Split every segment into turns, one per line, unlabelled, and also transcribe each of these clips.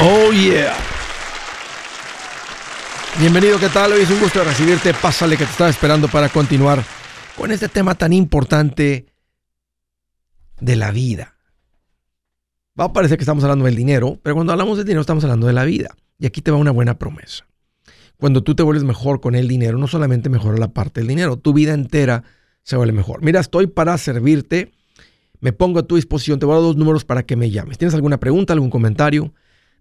Oh yeah. Bienvenido, ¿qué tal? Hoy es un gusto recibirte. Pásale que te estaba esperando para continuar con este tema tan importante de la vida. Va a parecer que estamos hablando del dinero, pero cuando hablamos del dinero estamos hablando de la vida. Y aquí te va una buena promesa. Cuando tú te vuelves mejor con el dinero, no solamente mejora la parte del dinero, tu vida entera se vuelve mejor. Mira, estoy para servirte. Me pongo a tu disposición. Te voy a dar dos números para que me llames. ¿Tienes alguna pregunta, algún comentario?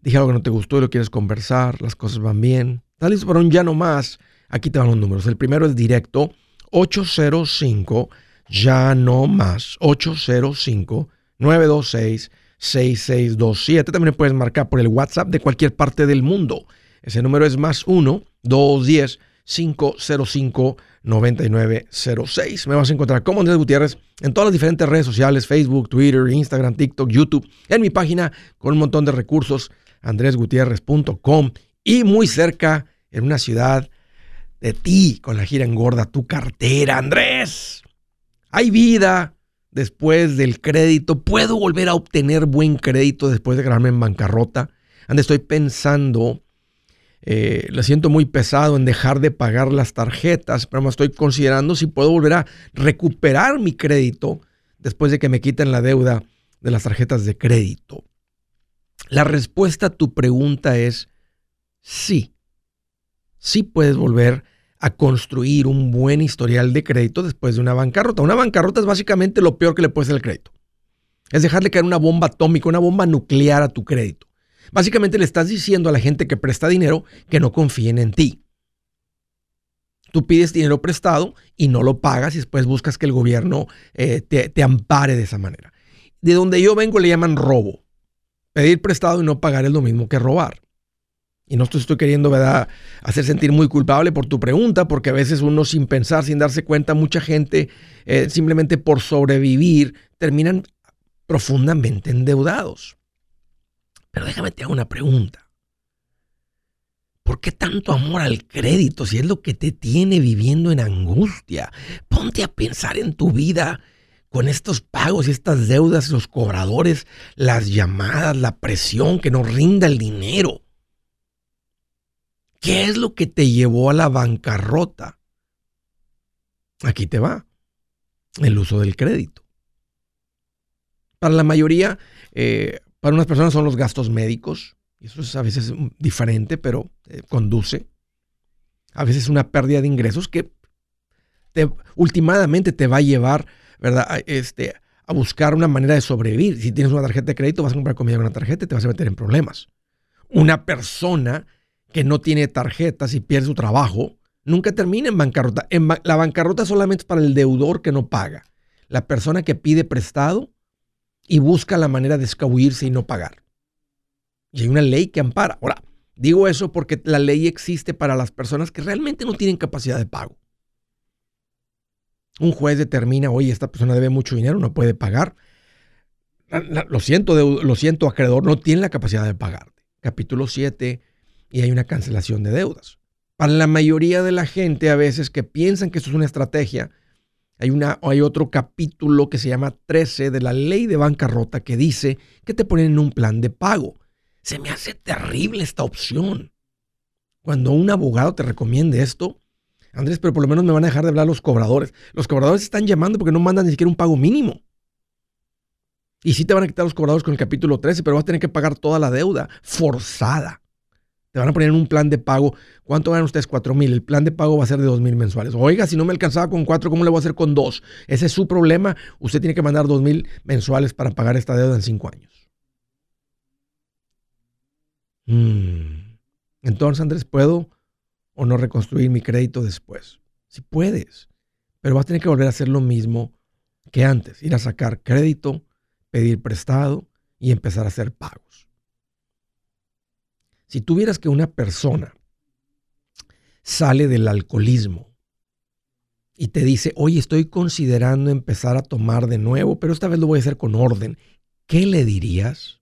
Dije algo que no te gustó y lo quieres conversar. Las cosas van bien. ¿Estás listo para un ya no más? Aquí te van los números. El primero es directo 805 ya no más 805 926 6627. También puedes marcar por el WhatsApp de cualquier parte del mundo. Ese número es más 1 210 505 9906. Me vas a encontrar como Andrés Gutiérrez en todas las diferentes redes sociales, Facebook, Twitter, Instagram, TikTok, YouTube, en mi página con un montón de recursos, andresgutierrez.com y muy cerca en una ciudad de ti con la gira engorda tu cartera, Andrés. Hay vida después del crédito. ¿Puedo volver a obtener buen crédito después de quedarme en bancarrota? Ande, estoy pensando eh, lo siento muy pesado en dejar de pagar las tarjetas, pero me estoy considerando si puedo volver a recuperar mi crédito después de que me quiten la deuda de las tarjetas de crédito. La respuesta a tu pregunta es sí. Sí puedes volver a construir un buen historial de crédito después de una bancarrota. Una bancarrota es básicamente lo peor que le puede hacer el crédito. Es dejarle caer una bomba atómica, una bomba nuclear a tu crédito. Básicamente le estás diciendo a la gente que presta dinero que no confíen en ti. Tú pides dinero prestado y no lo pagas y después buscas que el gobierno eh, te, ampare de esa manera. De donde yo vengo le llaman robo. Pedir prestado y no pagar es lo mismo que robar. Y no te estoy queriendo ¿verdad? hacer sentir muy culpable por tu pregunta, porque a veces uno sin pensar, sin darse cuenta, mucha gente eh, simplemente por sobrevivir terminan profundamente endeudados. Pero déjame te hago una pregunta. ¿Por qué tanto amor al crédito si es lo que te tiene viviendo en angustia? Ponte a pensar en tu vida con estos pagos y estas deudas, los cobradores, las llamadas, la presión que nos rinda el dinero. ¿Qué es lo que te llevó a la bancarrota? Aquí te va. El uso del crédito. Para la mayoría, eh, para unas personas son los gastos médicos, eso es a veces diferente, pero eh, conduce. A veces una pérdida de ingresos que te, te va a llevar, ¿verdad? Este, a buscar una manera de sobrevivir. Si tienes una tarjeta de crédito, vas a comprar comida con una tarjeta y te vas a meter en problemas. Una persona que no tiene tarjetas y pierde su trabajo, nunca termina en bancarrota. En la bancarrota solamente es para el deudor que no paga. La persona que pide prestado y busca la manera de escabullirse y no pagar. Y hay una ley que ampara. Ahora, digo eso porque la ley existe para las personas que realmente no tienen capacidad de pago. Un juez determina, oye, esta persona debe mucho dinero, no puede pagar. Lo siento, lo siento, acreedor, no tiene la capacidad de pagarte. Capítulo 7, y hay una cancelación de deudas. Para la mayoría de la gente, a veces que piensan que eso es una estrategia, hay, una, hay otro capítulo que se llama 13 de la ley de bancarrota que dice que te ponen en un plan de pago. Se me hace terrible esta opción. Cuando un abogado te recomiende esto, Andrés, pero por lo menos me van a dejar de hablar los cobradores. Los cobradores están llamando porque no mandan ni siquiera un pago mínimo. Y sí te van a quitar los cobradores con el capítulo 13, pero vas a tener que pagar toda la deuda forzada. Te van a poner en un plan de pago. ¿Cuánto ganan ustedes? Cuatro mil. El plan de pago va a ser de dos mil mensuales. Oiga, si no me alcanzaba con cuatro, ¿cómo le voy a hacer con dos? Ese es su problema. Usted tiene que mandar dos mil mensuales para pagar esta deuda en cinco años. Mm. Entonces, Andrés, ¿puedo o no reconstruir mi crédito después? Si puedes, pero vas a tener que volver a hacer lo mismo que antes. Ir a sacar crédito, pedir prestado y empezar a hacer pagos. Si tuvieras que una persona sale del alcoholismo y te dice, oye, estoy considerando empezar a tomar de nuevo, pero esta vez lo voy a hacer con orden, ¿qué le dirías?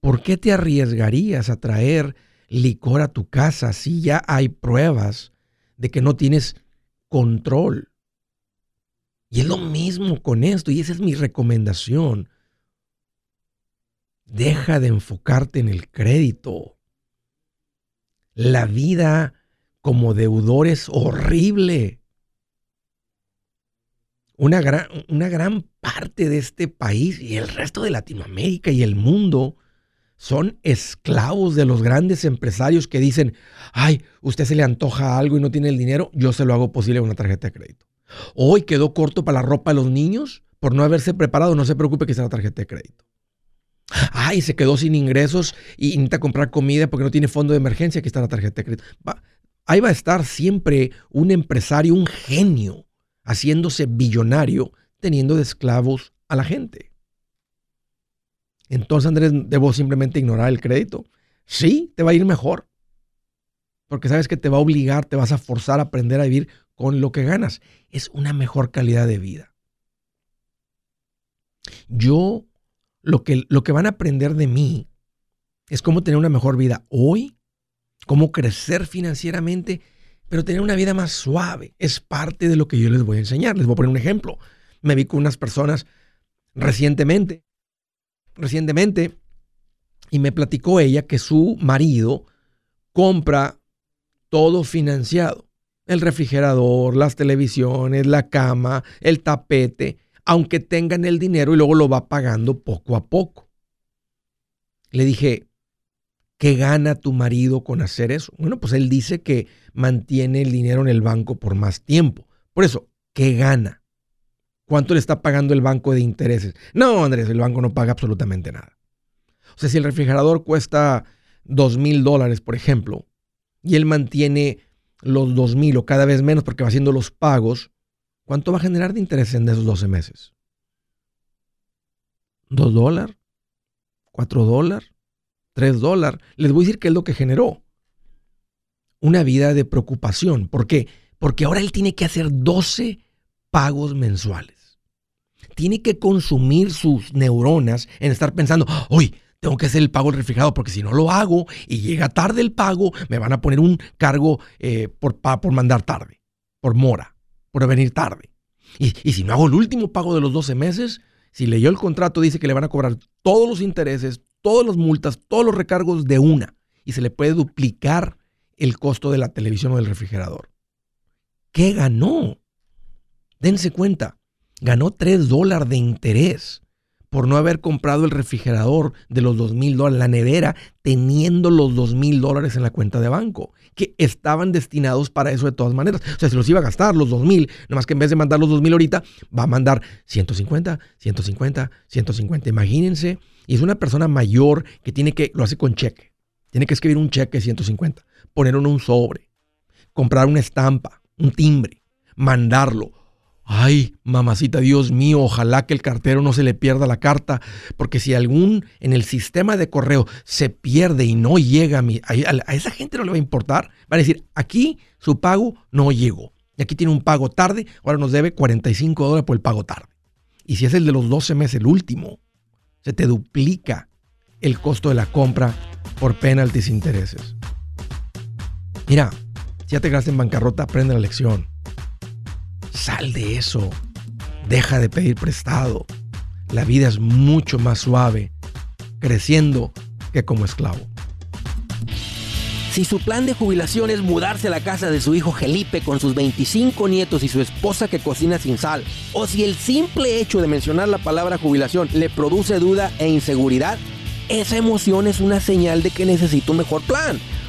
¿Por qué te arriesgarías a traer licor a tu casa si ya hay pruebas de que no tienes control? Y es lo mismo con esto, y esa es mi recomendación. Deja de enfocarte en el crédito. La vida como deudor es horrible. Una gran, una gran parte de este país y el resto de Latinoamérica y el mundo son esclavos de los grandes empresarios que dicen, ay, usted se le antoja algo y no tiene el dinero, yo se lo hago posible con una tarjeta de crédito. Hoy quedó corto para la ropa de los niños por no haberse preparado, no se preocupe que sea la tarjeta de crédito. Ay, se quedó sin ingresos y necesita comprar comida porque no tiene fondo de emergencia, aquí está la tarjeta de crédito. ahí va a estar siempre un empresario, un genio, haciéndose billonario, teniendo de esclavos a la gente. Entonces, Andrés, ¿debo simplemente ignorar el crédito? Sí, te va a ir mejor. Porque sabes que te va a obligar, te vas a forzar a aprender a vivir con lo que ganas. Es una mejor calidad de vida. Yo, lo que, lo que van a aprender de mí es cómo tener una mejor vida hoy, cómo crecer financieramente, pero tener una vida más suave. Es parte de lo que yo les voy a enseñar. Les voy a poner un ejemplo. Me vi con unas personas recientemente recientemente y me platicó ella que su marido compra todo financiado. El refrigerador, las televisiones, la cama, el tapete, aunque tengan el dinero y luego lo va pagando poco a poco. Le dije, ¿qué gana tu marido con hacer eso? Bueno, pues él dice que mantiene el dinero en el banco por más tiempo. Por eso, ¿qué gana? ¿Cuánto le está pagando el banco de intereses? No, Andrés, el banco no paga absolutamente nada. O sea, si el refrigerador cuesta dos mil dólares, por ejemplo, y él mantiene los dos mil o cada vez menos porque va haciendo los pagos, ¿cuánto va a generar de interés en esos 12 meses? ¿Dos dólares? ¿Cuatro dólares? ¿Tres dólares? Les voy a decir qué es lo que generó. Una vida de preocupación. ¿Por qué? Porque ahora él tiene que hacer 12 pagos mensuales tiene que consumir sus neuronas en estar pensando, hoy tengo que hacer el pago del refrigerador porque si no lo hago y llega tarde el pago, me van a poner un cargo eh, por, por mandar tarde, por mora, por venir tarde. Y, y si no hago el último pago de los 12 meses, si leyó el contrato, dice que le van a cobrar todos los intereses, todas las multas, todos los recargos de una y se le puede duplicar el costo de la televisión o del refrigerador. ¿Qué ganó? Dense cuenta ganó 3 dólares de interés por no haber comprado el refrigerador de los 2 mil dólares, la nevera, teniendo los 2 mil dólares en la cuenta de banco, que estaban destinados para eso de todas maneras. O sea, se los iba a gastar los 2 mil, más que en vez de mandar los 2 mil ahorita, va a mandar 150, 150, 150. Imagínense, y es una persona mayor que tiene que, lo hace con cheque, tiene que escribir un cheque de 150, ponerlo en un sobre, comprar una estampa, un timbre, mandarlo Ay, mamacita, Dios mío, ojalá que el cartero no se le pierda la carta, porque si algún en el sistema de correo se pierde y no llega a, mi, a, esa gente no le va a importar, van a decir, aquí su pago no llegó. Y aquí tiene un pago tarde, ahora nos debe 45 dólares por el pago tarde. Y si es el de los 12 meses, el último, se te duplica el costo de la compra por penalties e intereses. Mira, si ya te quedaste en bancarrota, aprende la lección. Sal de eso. Deja de pedir prestado. La vida es mucho más suave creciendo que como esclavo.
Si su plan de jubilación es mudarse a la casa de su hijo Felipe con sus 25 nietos y su esposa que cocina sin sal, o si el simple hecho de mencionar la palabra jubilación le produce duda e inseguridad, esa emoción es una señal de que necesita un mejor plan.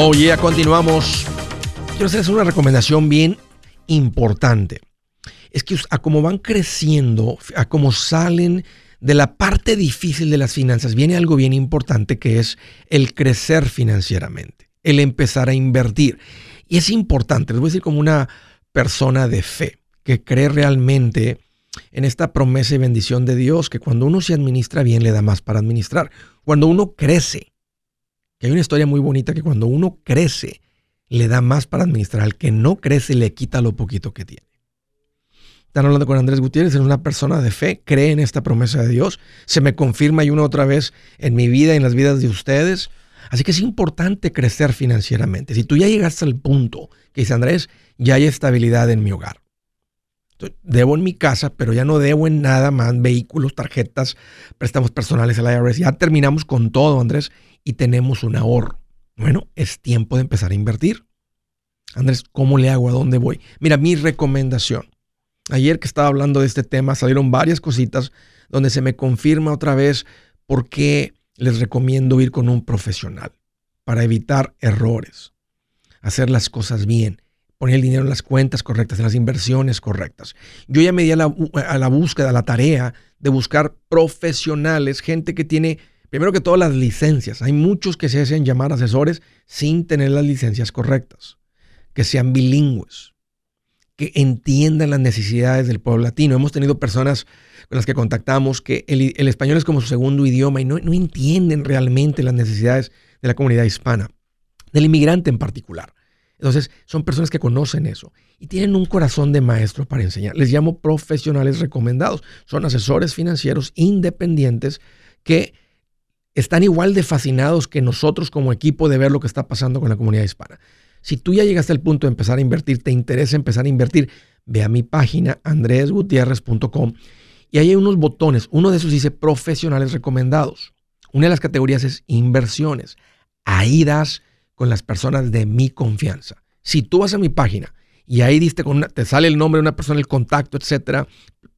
Oye, ya continuamos. Quiero hacerles una recomendación bien importante. Es que a como van creciendo, a como salen de la parte difícil de las finanzas, viene algo bien importante que es el crecer financieramente, el empezar a invertir. Y es importante, les voy a decir como una persona de fe, que cree realmente en esta promesa y bendición de Dios, que cuando uno se administra bien le da más para administrar. Cuando uno crece, que hay una historia muy bonita que cuando uno crece, le da más para administrar. Al que no crece, le quita lo poquito que tiene. Están hablando con Andrés Gutiérrez, es una persona de fe, cree en esta promesa de Dios. Se me confirma y una otra vez en mi vida y en las vidas de ustedes. Así que es importante crecer financieramente. Si tú ya llegaste al punto que dice Andrés, ya hay estabilidad en mi hogar. Debo en mi casa, pero ya no debo en nada más, vehículos, tarjetas, préstamos personales al IRS. Ya terminamos con todo, Andrés, y tenemos un ahorro. Bueno, es tiempo de empezar a invertir. Andrés, ¿cómo le hago? ¿A dónde voy? Mira, mi recomendación. Ayer que estaba hablando de este tema, salieron varias cositas donde se me confirma otra vez por qué les recomiendo ir con un profesional para evitar errores, hacer las cosas bien poner el dinero en las cuentas correctas, en las inversiones correctas. Yo ya me di a la, búsqueda, a la tarea de buscar profesionales, gente que tiene, primero que todas las licencias. Hay muchos que se hacen llamar asesores sin tener las licencias correctas, que sean bilingües, que entiendan las necesidades del pueblo latino. Hemos tenido personas con las que contactamos que el, español es como su segundo idioma y no, no entienden realmente las necesidades de la comunidad hispana, del inmigrante en particular. Entonces, son personas que conocen eso y tienen un corazón de maestro para enseñar. Les llamo profesionales recomendados. Son asesores financieros independientes que están igual de fascinados que nosotros como equipo de ver lo que está pasando con la comunidad hispana. Si tú ya llegaste al punto de empezar a invertir, te interesa empezar a invertir, ve a mi página andresgutierrez.com y ahí hay unos botones. Uno de esos dice profesionales recomendados. Una de las categorías es inversiones. Ahí das con las personas de mi confianza. Si tú vas a mi página y ahí diste con te sale el nombre de una persona, el contacto, etcétera,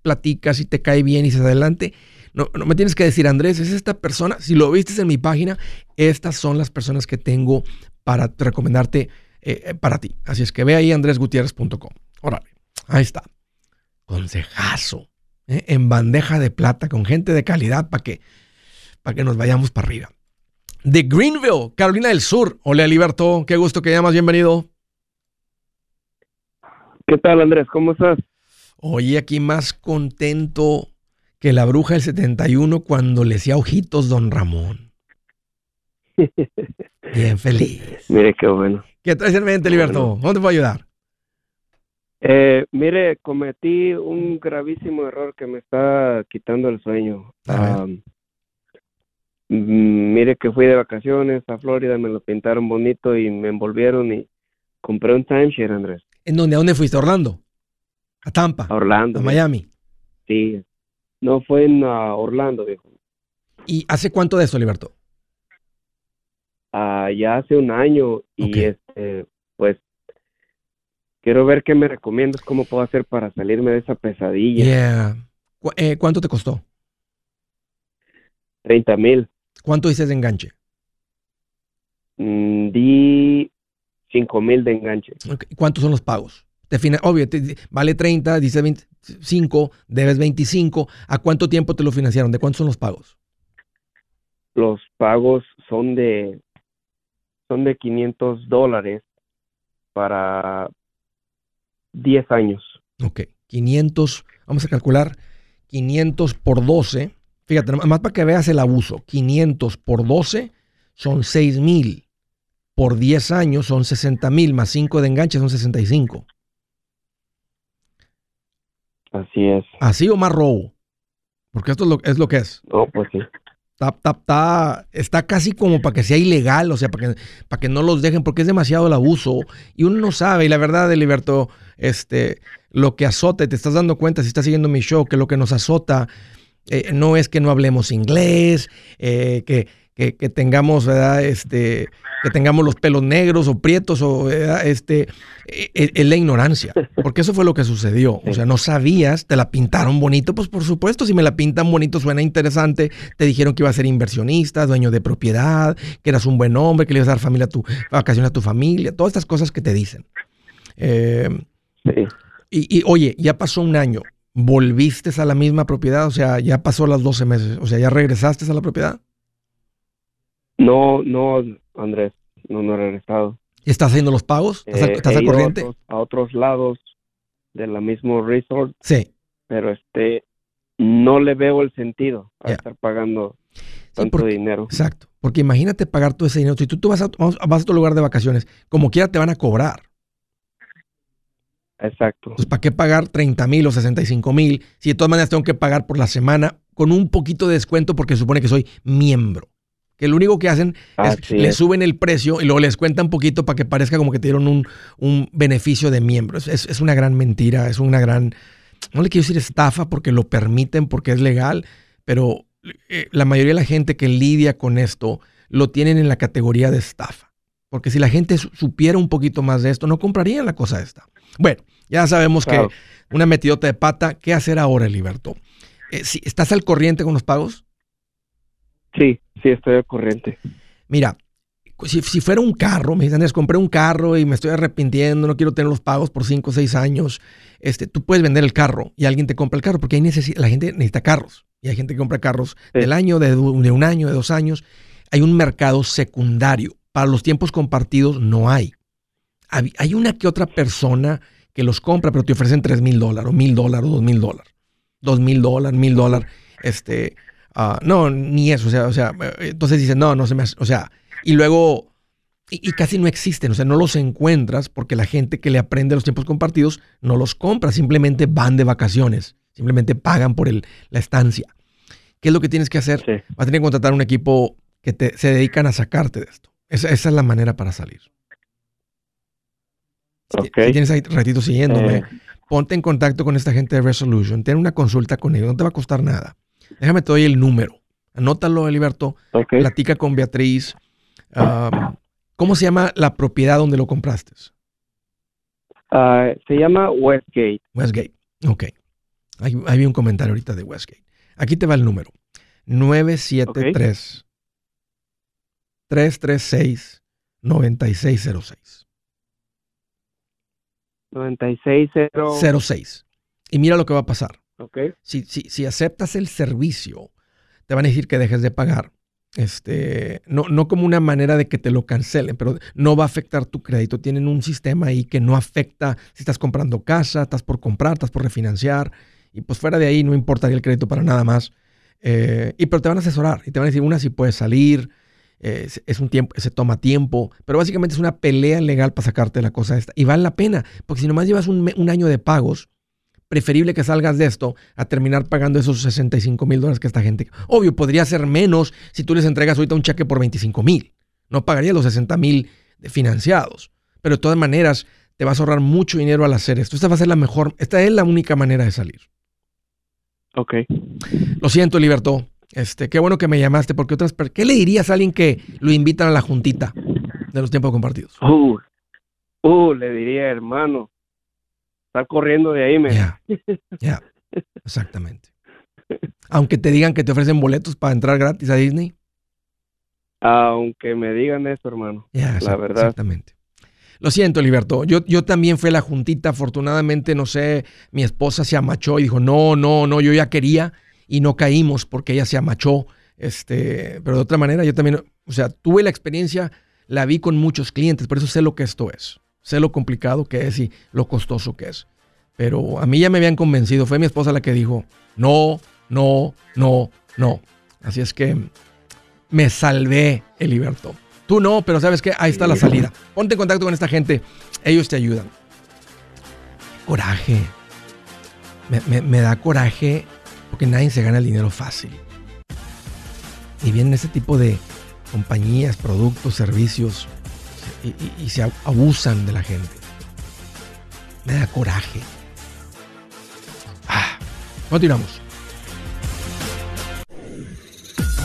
platicas y te cae bien y se adelante, no, no me tienes que decir, Andrés, es esta persona. Si lo viste en mi página, estas son las personas que tengo para recomendarte eh, eh, para ti. Así es que ve ahí andresgutierrez.com. Órale, ahí está. Consejazo. ¿eh? En bandeja de plata con gente de calidad para que, para que nos vayamos para arriba de Greenville, Carolina del Sur. Hola, Liberto, qué gusto que llamas, bienvenido.
¿Qué tal, Andrés? ¿Cómo estás?
Oye, aquí más contento que la bruja del 71 cuando le hacía ojitos don Ramón. Bien feliz.
Mire, qué bueno.
¿Qué traes en mente, Liberto? ¿Dónde te puedo ayudar?
Eh, mire, cometí un gravísimo error que me está quitando el sueño. Mm, mire que fui de vacaciones a Florida, me lo pintaron bonito y me envolvieron y compré un timeshare, Andrés.
¿En dónde? ¿A dónde fuiste? ¿A Orlando? ¿A Tampa?
A Orlando.
¿A Miami?
Sí. No, fue en Orlando, viejo.
¿Y hace cuánto de eso, Liberto?
Ah, ya hace un año y este, pues, quiero ver qué me recomiendas, cómo puedo hacer para salirme de esa pesadilla.
Yeah. Eh, ¿Cuánto te costó?
30 mil.
¿Cuánto dices de enganche?
Mm, di 5 mil de enganche.
Ok, ¿Cuántos son los pagos? Te obvio, te- vale 30, dice 25, debes 25. ¿A cuánto tiempo te lo financiaron? ¿De cuántos son los pagos?
Los pagos son de son de 500 dólares para 10 años.
Ok, 500, vamos a calcular 500 por 12. Fíjate, nomás para que veas el abuso. 500 por 12 son 6 mil. Por 10 años son 60 mil, más 5 de enganche son 65.
Así es.
¿Así o más robo? Porque esto es lo, es lo que es.
No, pues sí.
Está, está- está- está casi como para que sea ilegal, o sea, para que, para que no los dejen, porque es demasiado el abuso. Y uno no sabe, y la verdad, Eliberto, este, lo que azota, y te estás dando cuenta si estás siguiendo mi show, que lo que nos azota eh, no es que no hablemos inglés, eh, que, que- que tengamos, ¿verdad? Este, que tengamos los pelos negros o prietos, o ¿verdad? este, eh, eh, es la ignorancia. Porque eso fue lo que sucedió. O sea, no sabías, te la pintaron bonito, pues por supuesto, si me la pintan bonito suena interesante. Te dijeron que iba a ser inversionista, dueño de propiedad, que eras un buen hombre, que le ibas a dar familia a tu, vacaciones a tu familia, todas estas cosas que te dicen. Eh,
Sí.
y, y, oye, ya pasó un año. ¿Volviste a la misma propiedad? O sea, ya pasó las 12 meses. O sea, ¿ya regresaste a la propiedad?
No, no, Andrés, no, no he regresado.
¿Estás haciendo los pagos? ¿Estás,
Eh,
estás
he
al
ido a
corriente?
otros- A otros lados de la mismo resort,
Sí.
pero este no le veo el sentido a estar pagando
Sí,
tanto
porque-
dinero.
Exacto. Porque imagínate pagar todo ese dinero. Si tú, tú vas, a, vas a tu lugar de vacaciones, como quiera te van a cobrar.
Exacto.
Pues, ¿para qué pagar 30 mil o 65 mil si de todas maneras tengo que pagar por la semana con un poquito de descuento porque se supone que soy miembro? Que lo único que hacen es le suben el precio y luego les cuentan poquito para que parezca como que te dieron un, un beneficio de miembro. Es, es- es una gran mentira, es una gran, no le quiero decir estafa porque lo permiten, porque es legal, pero eh, la mayoría de la gente que lidia con esto lo tienen en la categoría de estafa. Porque si la gente su- supiera un poquito más de esto, no comprarían la cosa esta. Bueno, ya sabemos
Claro.
que una metidota de pata, ¿qué hacer ahora, Liberto? Eh, si, ¿Estás al corriente con los pagos?
Sí, sí, estoy al corriente.
Mira, si, si fuera un carro, me dicen, Andrés, compré un carro y me estoy arrepintiendo, no quiero tener los pagos por 5 o 6 años, este, tú puedes vender el carro y alguien te compra el carro porque hay necesi- la gente necesita carros y hay gente que compra carros
Sí.
del año, de un año, de dos años. Hay un mercado secundario. Para los tiempos compartidos no hay. Hay una que otra persona que los compra, pero te ofrecen 3 mil dólares, o mil dólares, o dos mil dólares. Dos mil dólares, mil dólares. Este, ah, no, ni eso. O sea, o sea, eh, entonces dicen, no, no se me hace. O sea, y luego, y, y casi no existen. O sea, no los encuentras porque la gente que le aprende los tiempos compartidos no los compra. Simplemente van de vacaciones. Simplemente pagan por el, la estancia. ¿Qué es lo que tienes que hacer?
Sí.
Vas a tener que contratar un equipo que te, se dedican a sacarte de esto. Esa, esa es la manera para salir. Si, tienes ahí ratito siguiéndome,
Eh,
ponte en contacto con esta gente de Resolution. Ten una consulta con ellos. No te va a costar nada. Déjame te doy el número. Anótalo, Eliberto.
ok.
Platica con Beatriz. Um, ¿Cómo se llama la propiedad donde lo compraste?
Ah, se llama Westgate.
Westgate. Ok. Ahí, ahí vi un comentario ahorita de Westgate. Aquí te va el número. 973 336 9606.
960.
06. Y mira lo que va a pasar. Si, si, si aceptas el servicio, te van a decir que dejes de pagar. Este, no, no como una manera de que te lo cancelen, pero no va a afectar tu crédito. Tienen un sistema ahí que no afecta si estás comprando casa, estás por comprar, estás por refinanciar. Y pues fuera de ahí no importaría el crédito para nada más. Eh, y pero te van a asesorar y te van a decir una si puedes salir, eh, es- es un tiempo, se toma tiempo, pero básicamente es una pelea legal para sacarte la cosa esta. Y vale la pena, porque si nomás llevas un año de pagos, preferible que salgas de esto a terminar pagando esos 65 mil dólares que esta gente. Obvio, podría ser menos si tú les entregas ahorita un cheque por 25 mil. No pagaría los 60 mil financiados. Pero de todas maneras, te vas a ahorrar mucho dinero al hacer esto. Esta va a ser la mejor, esta es la única manera de salir.
Ok.
Lo siento, Liberto. Este, qué bueno que me llamaste, porque otras ¿Qué le dirías a alguien que lo invitan a la juntita de los tiempos compartidos?
Uh, uh, le diría, hermano. Está corriendo de ahí, me.
Ya, ya, exactamente. Aunque te digan que te ofrecen boletos para entrar gratis a Disney.
Aunque me digan eso, hermano. la verdad.
Exactamente. Lo siento, Liberto. Yo, yo también fui a la juntita. Afortunadamente, no sé, mi esposa se amachó y dijo, no, no, no, yo ya quería y no caímos porque ella se amachó. Este, pero de otra manera, yo también, o sea, tuve la experiencia, la vi con muchos clientes, por eso sé lo que esto es. Sé lo complicado que es y lo costoso que es. Pero a mí ya me habían convencido. Fue mi esposa la que dijo, no, no, no, no. Así es que me salvé, el Liberto. Tú no, pero sabes que ahí está la salida. Ponte en contacto con esta gente. Ellos te ayudan. Coraje. Me, da coraje porque nadie se gana el dinero fácil. Y vienen ese tipo de compañías, productos, servicios y, se abusan de la gente. Me da coraje. Ah, continuamos.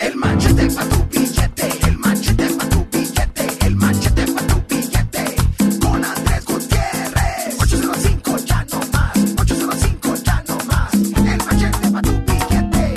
El manchete pa' tu billete, el manchete pa' tu billete, el manchete pa' tu billete. Con Andrés Gutiérrez. 805 ya no más, 805 ya no más. El manchete pa' tu billete,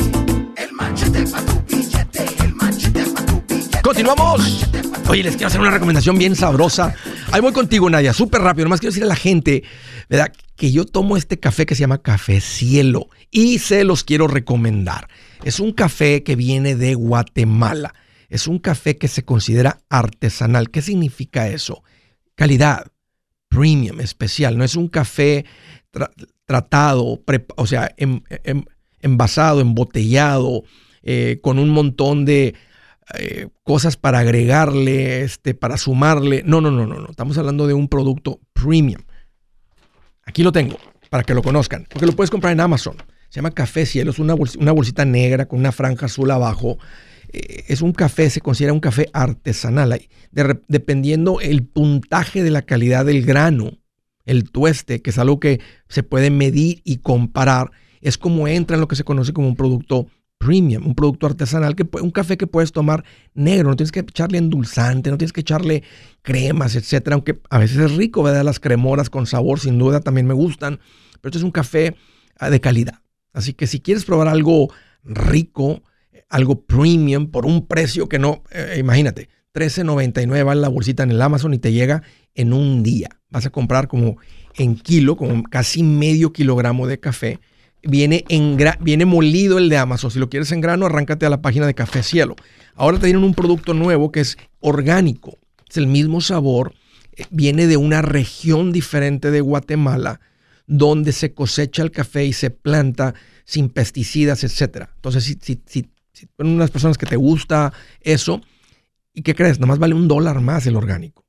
el manchete pa' tu billete, el manchete pa' tu billete.
Continuamos. Oye, les quiero hacer una recomendación bien sabrosa. Ahí voy contigo, Nadia, súper rápido. Nomás quiero decirle a la gente, ¿verdad? Que yo tomo este café que se llama Café Cielo y se los quiero recomendar. Es un café que viene de Guatemala. Es un café que se considera artesanal. ¿Qué significa eso? Calidad, premium, especial. No es un café tratado, o sea, em, em, envasado, embotellado, eh, con un montón de eh, cosas para agregarle, este, para sumarle. No, no, no, no, no. Estamos hablando de un producto premium. Aquí lo tengo, para que lo conozcan, porque lo puedes comprar en Amazon. Se llama Café Cielo, es una, bolsita, negra con una franja azul abajo. Eh, es un café, se considera un café artesanal. dependiendo el puntaje de la calidad del grano, el tueste, que es algo que se puede medir y comparar, es como entra en lo que se conoce como un producto premium, un producto artesanal, que, un café que puedes tomar negro, no tienes que echarle endulzante, no tienes que echarle cremas, etcétera, aunque a veces es rico, ¿verdad? Las cremoras con sabor, sin duda, también me gustan, pero este es un café ah, de calidad. Así que si quieres probar algo rico, algo premium por un precio que no, eh, imagínate, 13.99 vale la bolsita en el Amazon y te llega en un día. Vas a comprar como en kilo, como casi medio kilogramo de café. Viene, en viene molido el de Amazon. Si lo quieres en grano, arráncate a la página de Café Cielo. Ahora te tienen un producto nuevo que es orgánico. Es el mismo sabor. Eh, viene de una región diferente de Guatemala donde se cosecha el café y se planta sin pesticidas, etc. Entonces, si, si, si unas personas que te gusta eso, ¿y qué crees? Nomás vale un dólar más el orgánico.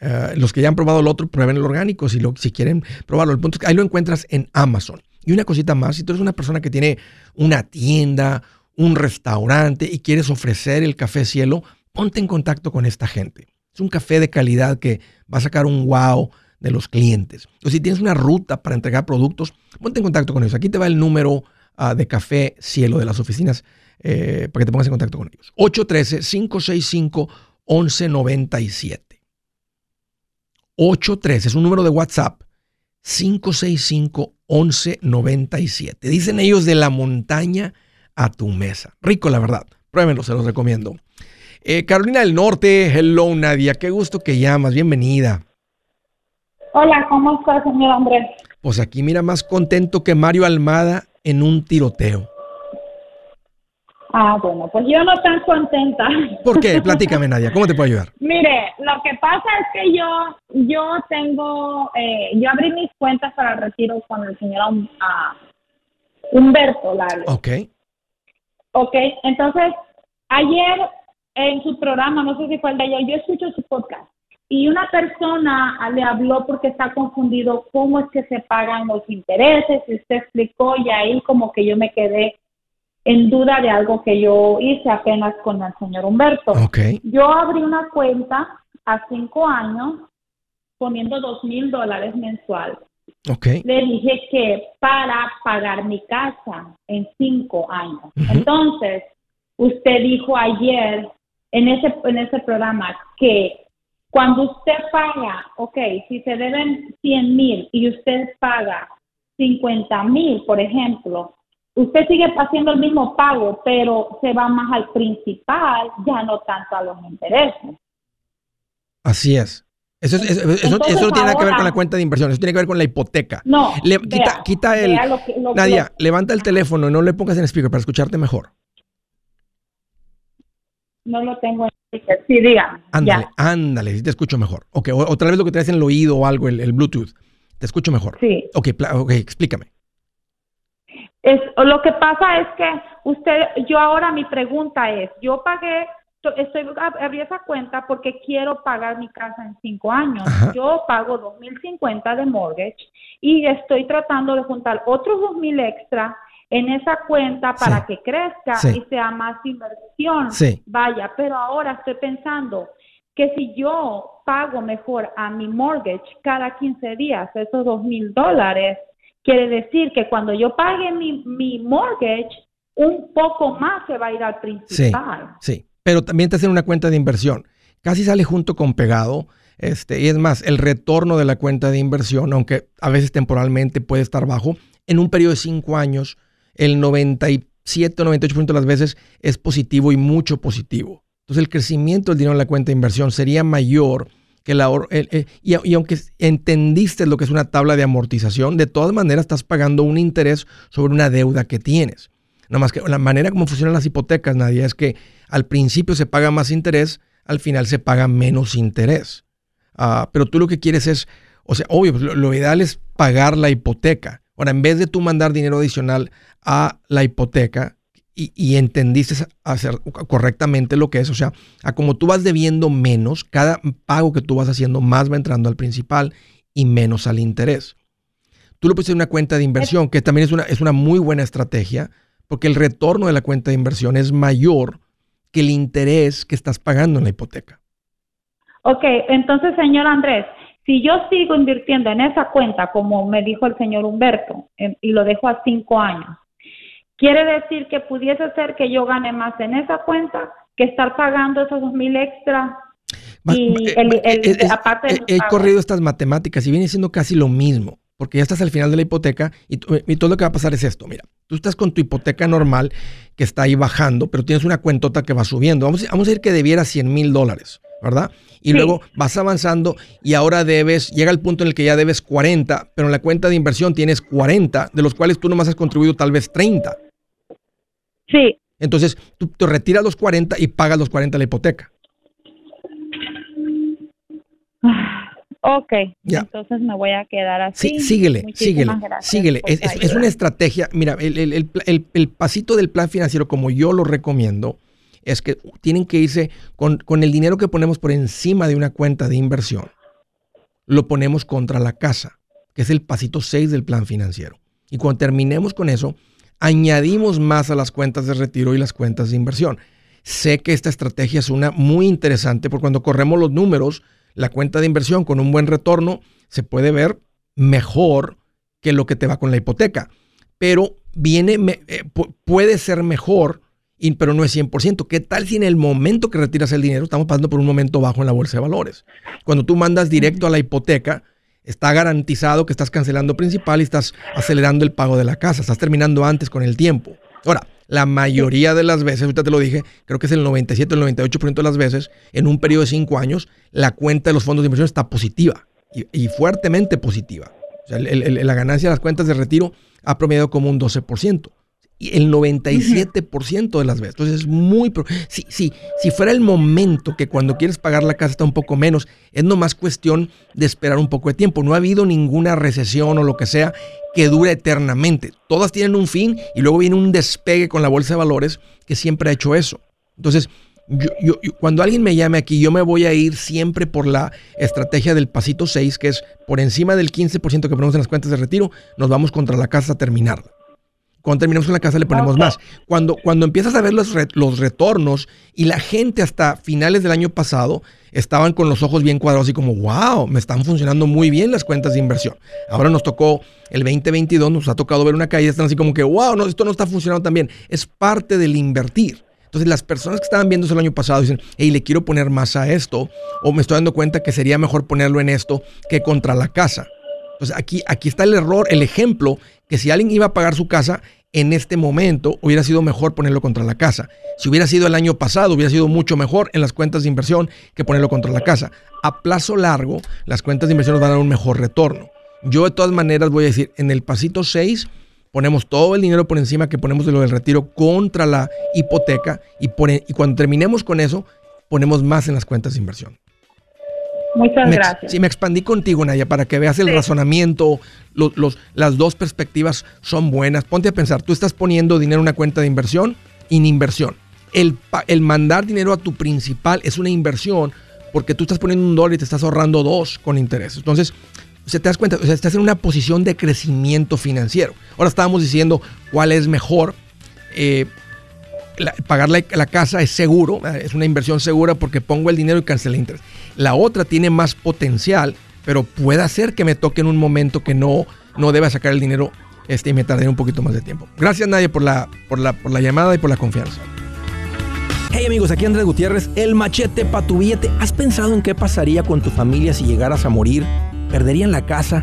Eh, los que ya han probado el otro, prueben el orgánico si, lo, si quieren probarlo. El punto es que ahí lo encuentras en Amazon. Y una cosita más, si tú eres una persona que tiene una tienda, un restaurante y quieres ofrecer el café cielo, ponte en contacto con esta gente. Es un café de calidad que va a sacar un wow de los clientes. O si tienes una ruta para entregar productos, ponte en contacto con ellos. Aquí te va el número ah, de Café Cielo de las oficinas eh, para que te pongas en contacto con ellos. 813-565-1197. 813 es un número de WhatsApp. 565-1197. Dicen ellos de la montaña a tu mesa. Rico, la verdad. Pruébenlo, se los recomiendo. Eh, Carolina del Norte, hello Nadia, qué gusto que llamas, bienvenida.
Hola, ¿cómo estás, señor Andrés?
Pues aquí mira más contento que Mario Almada en un tiroteo.
Ah, bueno, pues yo no tan contenta.
¿Por qué? Platícame, Nadia, ¿cómo te puedo ayudar?
Mire, lo que pasa es que yo, yo tengo, eh, yo abrí mis cuentas para el retiro con el señor ah, Humberto Lalo.
Ok.
Ok, entonces, ayer en su programa, no sé si fue el de ayer, yo escucho su podcast y una persona le habló porque está confundido cómo es que se pagan los intereses y usted explicó y ahí como que yo me quedé en duda de algo que yo hice apenas con el señor Humberto. Yo abrí una cuenta a cinco años poniendo dos mil dólares mensual. Le dije que para pagar mi casa en cinco años. Entonces, usted dijo ayer en ese, en ese programa que cuando usted paga, ok, si se deben 100 mil y usted paga 50 mil, por ejemplo, usted sigue haciendo el mismo pago, pero se va más al principal, ya no tanto a los intereses.
Así es. Eso, es- eso, eso-
Entonces,
eso no tiene nada que ver con la cuenta de inversión, eso tiene que ver con la hipoteca.
No,
Le-
vea,
quita, quita el...
vea lo que- lo-
Nadia,
lo-
levanta el teléfono y no le pongas en speaker para escucharte mejor.
no lo tengo en speaker. Sí, dígame.
Ándale,
Ya.
ándale, sí te escucho mejor. Ok, o, otra vez lo que traes en el oído o algo, el, el Bluetooth. Te escucho mejor.
Sí.
Ok, ok, explícame.
Es, lo que pasa es que usted, yo ahora mi pregunta es, yo pagué, to- estoy abrí esa cuenta porque quiero pagar mi casa en cinco años.
Ajá.
Yo pago 2.050 de mortgage y estoy tratando de juntar otros 2.000 extra en esa cuenta para
Sí.
que crezca
Sí.
y sea más inversión.
Sí.
Vaya, pero ahora estoy pensando que si yo pago mejor a mi mortgage cada 15 días esos dos mil dólares, quiere decir que cuando yo pague mi, mi mortgage, un poco más se va a ir al
Sí,
principal.
sí. Pero también te hacen una cuenta de inversión. Casi sale junto con pegado. Este, y es más, el retorno de la cuenta de inversión, aunque a veces temporalmente puede estar bajo, en un periodo de cinco años, el 97 o 98% de las veces es positivo y mucho positivo. Entonces el crecimiento del dinero en la cuenta de inversión sería mayor que el- y, y aunque entendiste lo que es una tabla de amortización, de todas maneras estás pagando un interés sobre una deuda que tienes. Nada más que la manera como funcionan las hipotecas, Nadia, es que al principio se paga más interés, al final se paga menos interés. Ah, pero tú lo que quieres es, o sea, obvio, pues, lo, lo ideal es pagar la hipoteca. Ahora, en vez de tú mandar dinero adicional a la hipoteca y, y entendiste hacer correctamente lo que es, o sea, a como tú vas debiendo menos, cada pago que tú vas haciendo más va entrando al principal y menos al interés. Tú lo puedes en una cuenta de inversión, que también es una, es una muy buena estrategia, porque el retorno de la cuenta de inversión es mayor que el interés que estás pagando en la hipoteca.
Ok, entonces, señor Andrés, si yo sigo invirtiendo en esa cuenta, como me dijo el señor Humberto, em, y lo dejo a cinco años, quiere decir que pudiese ser que yo gane más en esa cuenta que estar pagando esos dos mil extra. Y el,
eh,
el-
es-
aparte de
he, corrido estas matemáticas y viene siendo casi lo mismo, porque ya estás al final de la hipoteca y, y todo lo que va a pasar es esto, mira, tú estás con tu hipoteca normal que está ahí bajando, pero tienes una cuentota que va subiendo. Vamos, a- vamos a decir que debieras 100 mil dólares, ¿verdad? Y
Sí.
luego vas avanzando y ahora debes, llega el punto en el que ya debes 40, pero en la cuenta de inversión tienes 40, de los cuales tú nomás has contribuido tal vez 30.
Sí,
Entonces, tú te retiras los 40 y pagas los 40 la hipoteca.
ok,
Ya.
entonces me voy a quedar así.
Sí, síguele,
Muchísimas
síguele,
gracias
síguele. Es, una estrategia. Mira, el, el- el pasito del plan financiero, como yo lo recomiendo, es que tienen que irse con, con el dinero que ponemos por encima de una cuenta de inversión. Lo ponemos contra la casa, que es el pasito 6 del plan financiero. Y cuando terminemos con eso, añadimos más a las cuentas de retiro y las cuentas de inversión. Sé que esta estrategia es una muy interesante porque cuando corremos los números, la cuenta de inversión con un buen retorno se puede ver mejor que lo que te va con la hipoteca. Pero viene, eh, pu- puede ser mejor, pero no es 100%. ¿Qué tal si en el momento que retiras el dinero, estamos pasando por un momento bajo en la bolsa de valores? Cuando tú mandas directo a la hipoteca, está garantizado que estás cancelando principal y estás acelerando el pago de la casa, estás terminando antes con el tiempo. Ahora, la mayoría de las veces, ahorita te lo dije, creo que es el 97 o el 98% de las veces, en un periodo de 5 años, la cuenta de los fondos de inversión está positiva y, fuertemente positiva. La ganancia de las cuentas de retiro ha promediado como un 12%. El 97% de las veces. Entonces es muy... Si, si, si fuera el momento que cuando quieres pagar la casa está un poco menos, es nomás cuestión de esperar un poco de tiempo. No ha habido ninguna recesión o lo que sea que dure eternamente. Todas tienen un fin y luego viene un despegue con la bolsa de valores que siempre ha hecho eso. Entonces, yo, cuando alguien me llame aquí, yo me voy a ir siempre por la estrategia del pasito 6, que es por encima del 15% que ponemos en las cuentas de retiro, nos vamos contra la casa a terminarla. Cuando terminamos con la casa le ponemos más. Cuando, cuando empiezas a ver los, los retornos y la gente hasta finales del año pasado estaban con los ojos bien cuadrados y como, wow, me están funcionando muy bien las cuentas de inversión. Ahora nos tocó el 2022, nos ha tocado ver una caída, están así como que, wow, no, esto no está funcionando tan bien. Es parte del invertir. Entonces las personas que estaban viendo eso el año pasado dicen, hey, le quiero poner más a esto, o me estoy dando cuenta que sería mejor ponerlo en esto que contra la casa. Entonces aquí, aquí está el error, el ejemplo, que si alguien iba a pagar su casa en este momento, hubiera sido mejor ponerlo contra la casa. Si hubiera sido el año pasado, hubiera sido mucho mejor en las cuentas de inversión que ponerlo contra la casa. A plazo largo, las cuentas de inversión nos van a dar un mejor retorno. Yo de todas maneras voy a decir, en el pasito 6 ponemos todo el dinero por encima que ponemos de lo del retiro contra la hipoteca y, y cuando terminemos con eso, ponemos más en las cuentas de inversión.
Muchas gracias.
Sí, me expandí contigo, Naya, para que veas el razonamiento, los, las dos perspectivas son buenas. Ponte a pensar, tú estás poniendo dinero en una cuenta de inversión, inversión. El, el mandar dinero a tu principal es una inversión porque tú estás poniendo un dólar y te estás ahorrando dos con intereses. Entonces, o sea, te das cuenta, o sea, estás en una posición de crecimiento financiero. Ahora estábamos diciendo cuál es mejor. Eh, pagar la, casa es seguro, es una inversión segura porque pongo el dinero y cancelo el interés. La otra tiene más potencial, pero puede ser que me toque en un momento que no, no deba sacar el dinero este, y me tarde un poquito más de tiempo. Gracias, Nadia, por la, por, la, por la llamada y por la confianza.
Hey amigos, aquí Andrés Gutiérrez, el machete para tu billete. ¿Has pensado en qué pasaría con tu familia si llegaras a morir? perderían la casa,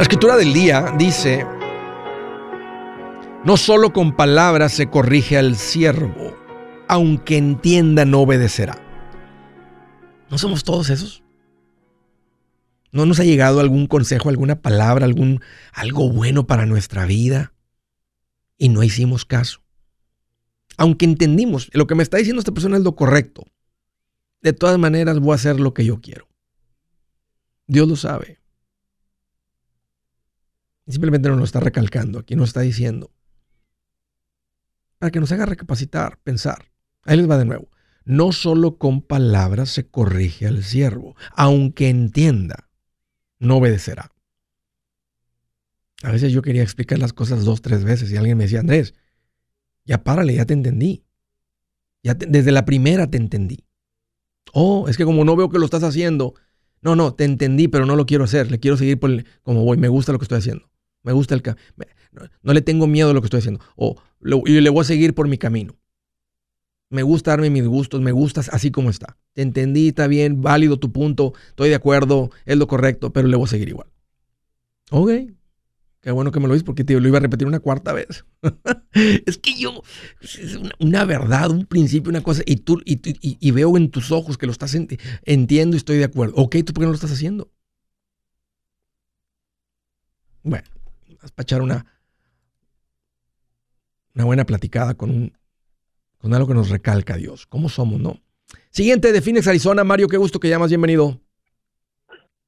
La escritura del día dice, no solo con palabras se corrige al siervo, aunque entienda no obedecerá. ¿No somos todos esos? ¿No nos ha llegado algún consejo, alguna palabra, algún algo bueno para nuestra vida y no hicimos caso? Aunque entendimos, lo que me está diciendo esta persona es lo correcto. De todas maneras voy a hacer lo que yo quiero. Dios lo sabe. Simplemente nos lo está recalcando, aquí nos está diciendo. Para que nos haga recapacitar, pensar. Ahí les va de nuevo. No solo con palabras se corrige al siervo, aunque entienda, no obedecerá. A veces yo quería explicar las cosas dos, tres veces y alguien me decía, Andrés, ya párale, ya te entendí. Ya desde la primera te entendí. Oh, es que como no veo que lo estás haciendo, no, no, te entendí, pero no lo quiero hacer. Le quiero seguir por como voy. Me gusta lo que estoy haciendo. Me gusta el camino. No, le tengo miedo a lo que estoy haciendo. O y le voy a seguir por mi camino. Me gusta darme mis gustos, me gustas así como está. Te entendí, está bien, válido tu punto, estoy de acuerdo, es lo correcto, pero le voy a seguir igual. Ok, Qué bueno que me lo dices porque te lo iba a repetir una cuarta vez. es que yo, es una, verdad, un principio, una cosa, y tú, y, veo en tus ojos que lo estás entiendo y estoy de acuerdo. Ok, ¿tú por qué no lo estás haciendo? Bueno, vas a echar una, una buena platicada con, un, con algo que nos recalca Dios. ¿Cómo somos, no? Siguiente de Phoenix, Arizona. Mario, qué gusto que llamas. Bienvenido.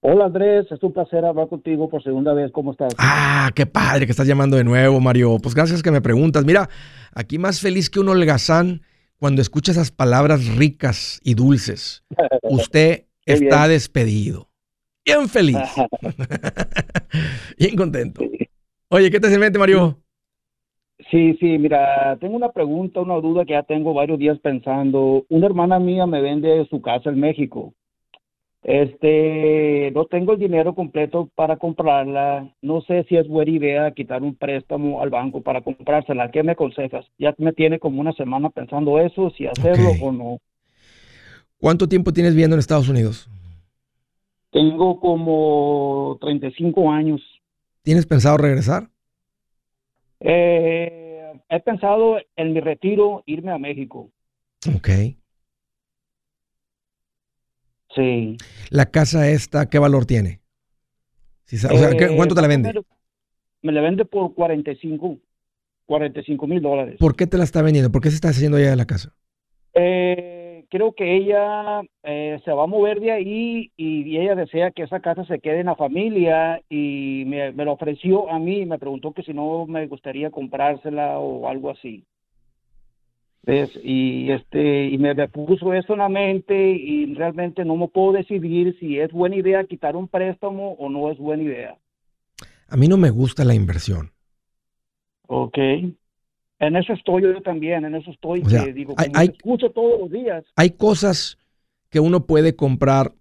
Hola Andrés, es un placer hablar contigo por segunda vez. ¿Cómo estás?
Ah, qué padre que estás llamando de nuevo, Mario. Pues gracias que me preguntas. Mira, aquí más feliz que un holgazán cuando escucha esas palabras ricas y dulces. Usted está despedido. Bien feliz. bien contento. Oye, ¿qué te hace mente, Mario?
Sí, sí, mira, tengo una pregunta, una duda que ya tengo varios días pensando. Una hermana mía me vende su casa en México. Este, no tengo el dinero completo para comprarla. No sé si es buena idea quitar un préstamo al banco para comprársela. ¿Qué me aconsejas? Ya me tiene como una semana pensando eso, si hacerlo o no.
¿Cuánto tiempo tienes viviendo en Estados Unidos?
Tengo como 35 años.
¿Tienes pensado regresar?
Eh, he pensado en mi retiro irme a México.
Ok.
Sí.
¿La casa esta qué valor tiene? Si sa- o sea, ¿qué-
Eh,
¿cuánto te la vende?
Me la vende por 45, 45 mil dólares.
¿Por qué te la está vendiendo? ¿Por qué se está haciendo ella de la casa?
Eh, creo que ella eh, se va a mover de ahí y, y ella desea que esa casa se quede en la familia y me, me lo ofreció a mí y me preguntó que si no me gustaría comprársela o algo así. ¿Ves? Y este y me, me puso eso en la mente y realmente no me puedo decidir si es buena idea quitar un préstamo o no es buena idea.
A mí no me gusta la inversión.
Ok. En eso estoy yo también, en eso estoy,
O sea,
que digo,
hay- hay-
escucho todos los días.
Hay cosas que uno puede comprar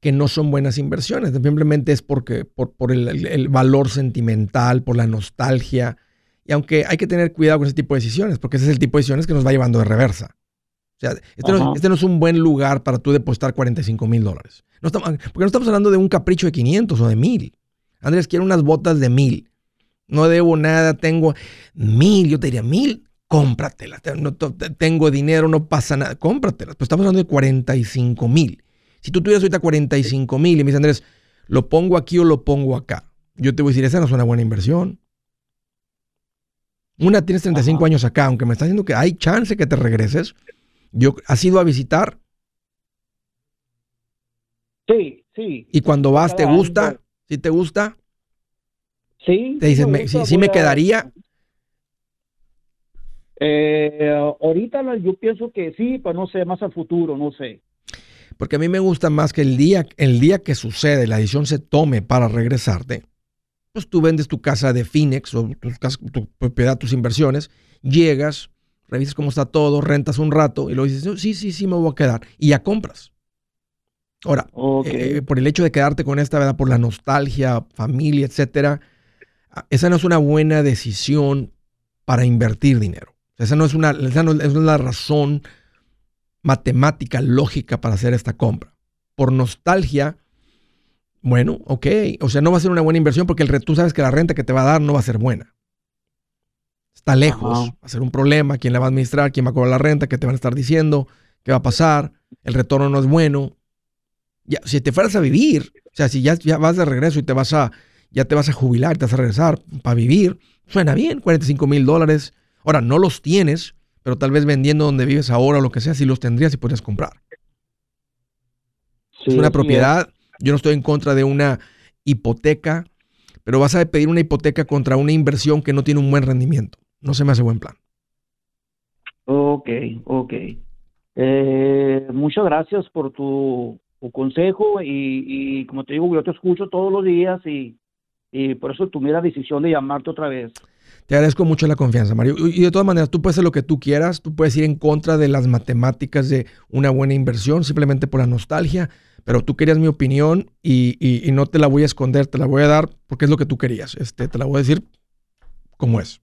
que no son buenas inversiones. Simplemente es porque, por, por el, el- el valor sentimental, por la nostalgia. Y aunque hay que tener cuidado con ese tipo de decisiones, porque ese es el tipo de decisiones que nos va llevando de reversa. O sea, este, no, este no es un buen lugar para tú depositar 45 mil dólares. No estamos, porque no estamos hablando de un capricho de 500 o de mil. Andrés, quiero unas botas de mil. No debo nada, tengo mil. Yo te diría, mil, cómpratelas. Te- no tengo dinero, no pasa nada. Cómpratelas. Pues estamos hablando de 45 mil. Si tú tuvieras ahorita 45 mil y me dices, Andrés, ¿lo pongo aquí o lo pongo acá? Yo te voy a decir, esa no es una buena inversión. Una, tienes 35
Ajá.
años acá, aunque me estás diciendo que hay chance que te regreses. Yo, ¿Has ido a visitar?
Sí, sí.
Y cuando vas, ¿te gusta? ¿Sí te gusta?
Sí.
Te dices,
me
sí, sí me quedaría.
Eh, ahorita yo pienso que sí, pero no sé, más al futuro, no sé.
Porque a mí me gusta más que el día, el día que sucede, la decisión se tome para regresarte, pues tú vendes tu casa de Phoenix o tu, propiedad, tus inversiones, llegas, revisas cómo está todo, rentas un rato y luego dices, "No, sí, sí, sí, me voy a quedar. Y ya compras. Ahora, eh, por el hecho de quedarte con esta, ¿verdad? Por la nostalgia, familia, etcétera, esa no es una buena decisión para invertir dinero. Esa no es una, esa no es la razón matemática, lógica para hacer esta compra. Por nostalgia, bueno, ok, o sea, no va a ser una buena inversión porque el, tú sabes que la renta que te va a dar no va a ser buena. Está lejos,
Ajá.
va a ser un problema, quién la va a administrar, quién va a cobrar la renta, qué te van a estar diciendo, qué va a pasar, el retorno no es bueno. Ya, si te fueras a vivir, o sea, si ya, ya vas de regreso y te vas a, ya te vas a jubilar, te vas a regresar para vivir, suena bien, 45 mil dólares. Ahora, no los tienes, pero tal vez vendiendo donde vives ahora o lo que sea, si los tendrías y podrías comprar.
Sí,
es una propiedad, yo no estoy en contra de una hipoteca, pero vas a pedir una hipoteca contra una inversión que no tiene un buen rendimiento. No se me hace buen plan.
Ok, ok. Eh, muchas gracias por tu, tu consejo y, y como te digo, yo te escucho todos los días y, y por eso tomé la decisión de llamarte otra vez.
Te agradezco mucho la confianza, Mario. Y de todas maneras, tú puedes hacer lo que tú quieras, tú puedes ir en contra de las matemáticas de una buena inversión simplemente por la nostalgia, pero tú querías mi opinión y, y- y no te la voy a esconder, te la voy a dar porque es lo que tú querías. Este, te la voy a decir como es.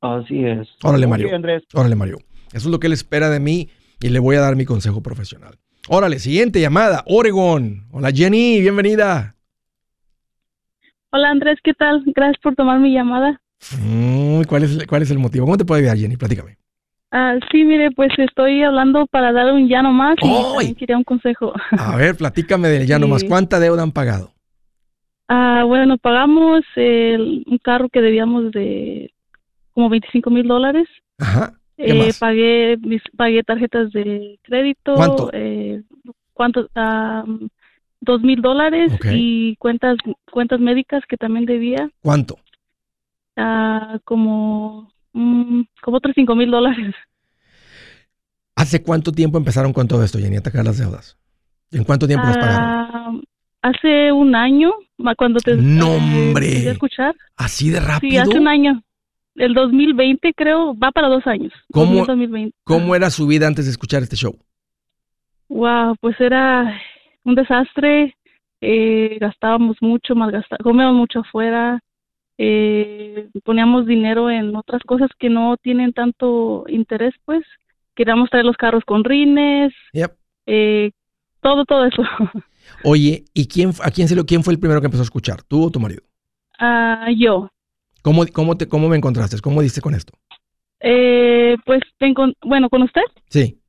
Así es.
Órale, Mario.
Andrés.
Órale, Mario. Eso es lo que él espera de mí y le voy a dar mi consejo profesional. Órale, siguiente llamada, Oregon. Hola Jenny, bienvenida.
Hola Andrés, ¿qué tal? Gracias por tomar mi llamada.
Mm, ¿cuál, es, ¿Cuál es el motivo? ¿Cómo te puede ayudar, Jenny? Platícame.
Ah, sí, mire, pues estoy hablando para dar un ya no más y quería un consejo.
A ver, platícame de ya nomás.
Sí.
¿Cuánta deuda han pagado?
Ah, bueno, pagamos el- un carro que debíamos de como 25 mil dólares
Ajá. ¿Qué
Eh,
más?
pagué, mis, pagué tarjetas de crédito.
¿Cuánto?
Eh, ¿Cuánto? Ah, dos mil dólares y cuentas, cuentas médicas que también debía.
¿Cuánto?
ah, como, mm, como otros cinco mil dólares.
¿Hace cuánto tiempo empezaron con todo esto, Jenny, a atacar las deudas? ¿Y en cuánto tiempo las pagaron?
Ah, hace un año, cuando te
¡No,
eh, escuchar.
¿Así de
Sí,
rápido?
hace un año. El 2020 creo, va para dos años.
¿Cómo-
2020.
¿Cómo era su vida antes de escuchar este show?
Wow, pues era un desastre. Eh, gastábamos mucho, malgastábamos, comíamos mucho afuera. Eh, poníamos dinero en otras cosas que no tienen tanto interés, pues. Queríamos traer los carros con rines,
Yep.
eh, todo, todo eso.
Oye, ¿y quién, a quién, se lo, quién fue el primero que empezó a escuchar? ¿Tú o tu marido?
Ah, yo.
¿Cómo, cómo, te, ¿Cómo me encontraste? ¿Cómo diste con esto?
Eh, pues, bueno, ¿con usted?
Sí.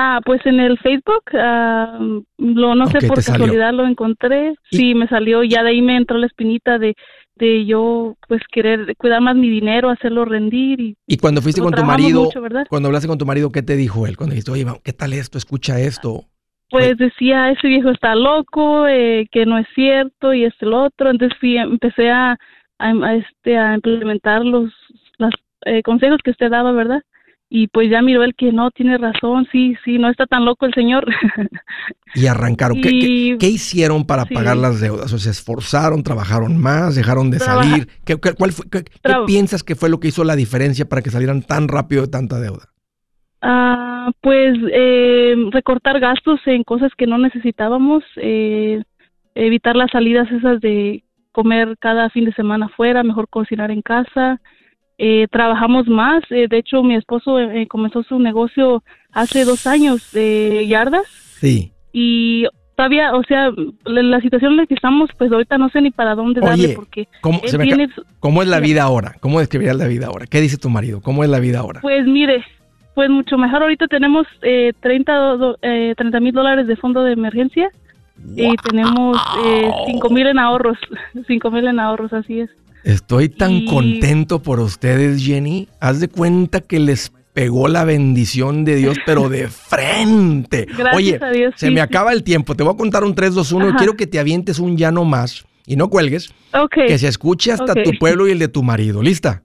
Ah, pues en el Facebook, ah, lo, no sé, por
salió.
casualidad lo encontré.
Y-
Sí, me salió, ya de ahí me entró la espinita de, de yo, pues, querer cuidar más mi dinero, hacerlo rendir y
Y cuando fuiste con tu marido,
mucho, ¿verdad?
cuando hablaste con tu marido, ¿qué te dijo él? Cuando dijiste, oye, ¿qué tal esto? Escucha esto.
pues decía, ese viejo está loco, eh, que no es cierto y este lo otro. Entonces fui, empecé a, a, a, este, a implementar los, los consejos que usted daba, ¿verdad? Y pues ya miró él que no, tiene razón, sí, sí, no está tan loco el señor.
Y arrancaron. ¿Qué, qué,
Y-
qué hicieron para
sí.
pagar las deudas? O sea, ¿se esforzaron, trabajaron más, dejaron de
Trabaja-
salir? ¿Qué, qué- cuál fue, piensas que fue lo que hizo la diferencia para que salieran tan rápido de tanta deuda?
Ah, pues eh, recortar gastos en cosas que no necesitábamos, eh, evitar las salidas esas de comer cada fin de semana afuera, mejor cocinar en casa. Eh, trabajamos más, eh, de hecho mi esposo eh, comenzó su negocio hace dos años de yardas
Sí.
y todavía, o sea, la, la situación en la que estamos, pues ahorita no sé ni para dónde darle
Oye,
porque
¿Cómo,
él tiene,
¿Cómo es la vida ahora? ¿Cómo describirías la vida ahora? ¿Qué dice tu marido? ¿Cómo es la vida ahora?
Pues mire, pues mucho mejor. Ahorita tenemos eh, 30 do- eh, mil dólares de fondo de emergencia y tenemos eh, 5 mil en ahorros. 5 mil en ahorros, así es.
Estoy tan
Y-
contento por ustedes, Jenny. Haz de cuenta que les pegó la bendición de Dios, pero de frente.
Gracias
Oye,
a Dios,
se
sí,
me
sí.
acaba el tiempo. Te voy a contar un 3, 2, 1 y
Ajá.
quiero que te avientes un ya no más y no cuelgues.
Ok.
Que se escuche hasta
ok.
tu pueblo y el de tu marido. ¿Lista?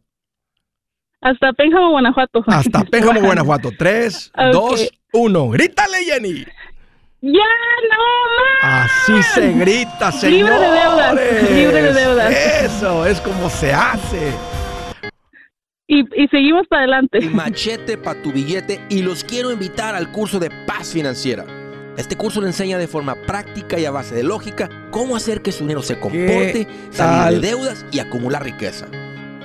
Hasta Pénjamo, Guanajuato.
Hasta Pénjamo, Guanajuato. 3,
Ok.
2, 1. ¡Grítale, Jenny!
¡Ya no más!
Así se grita, señores.
Libre de deudas, libre de deudas.
Eso es como se hace.
Y, y seguimos para adelante.
y machete para tu billete y los quiero invitar al curso de paz financiera. Este curso le enseña de forma práctica y a base de lógica cómo hacer que su dinero se comporte, salir de deudas y acumular riqueza.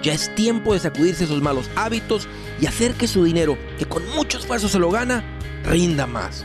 Ya es tiempo de sacudirse esos malos hábitos y hacer que su dinero, que con mucho esfuerzo se lo gana, rinda más.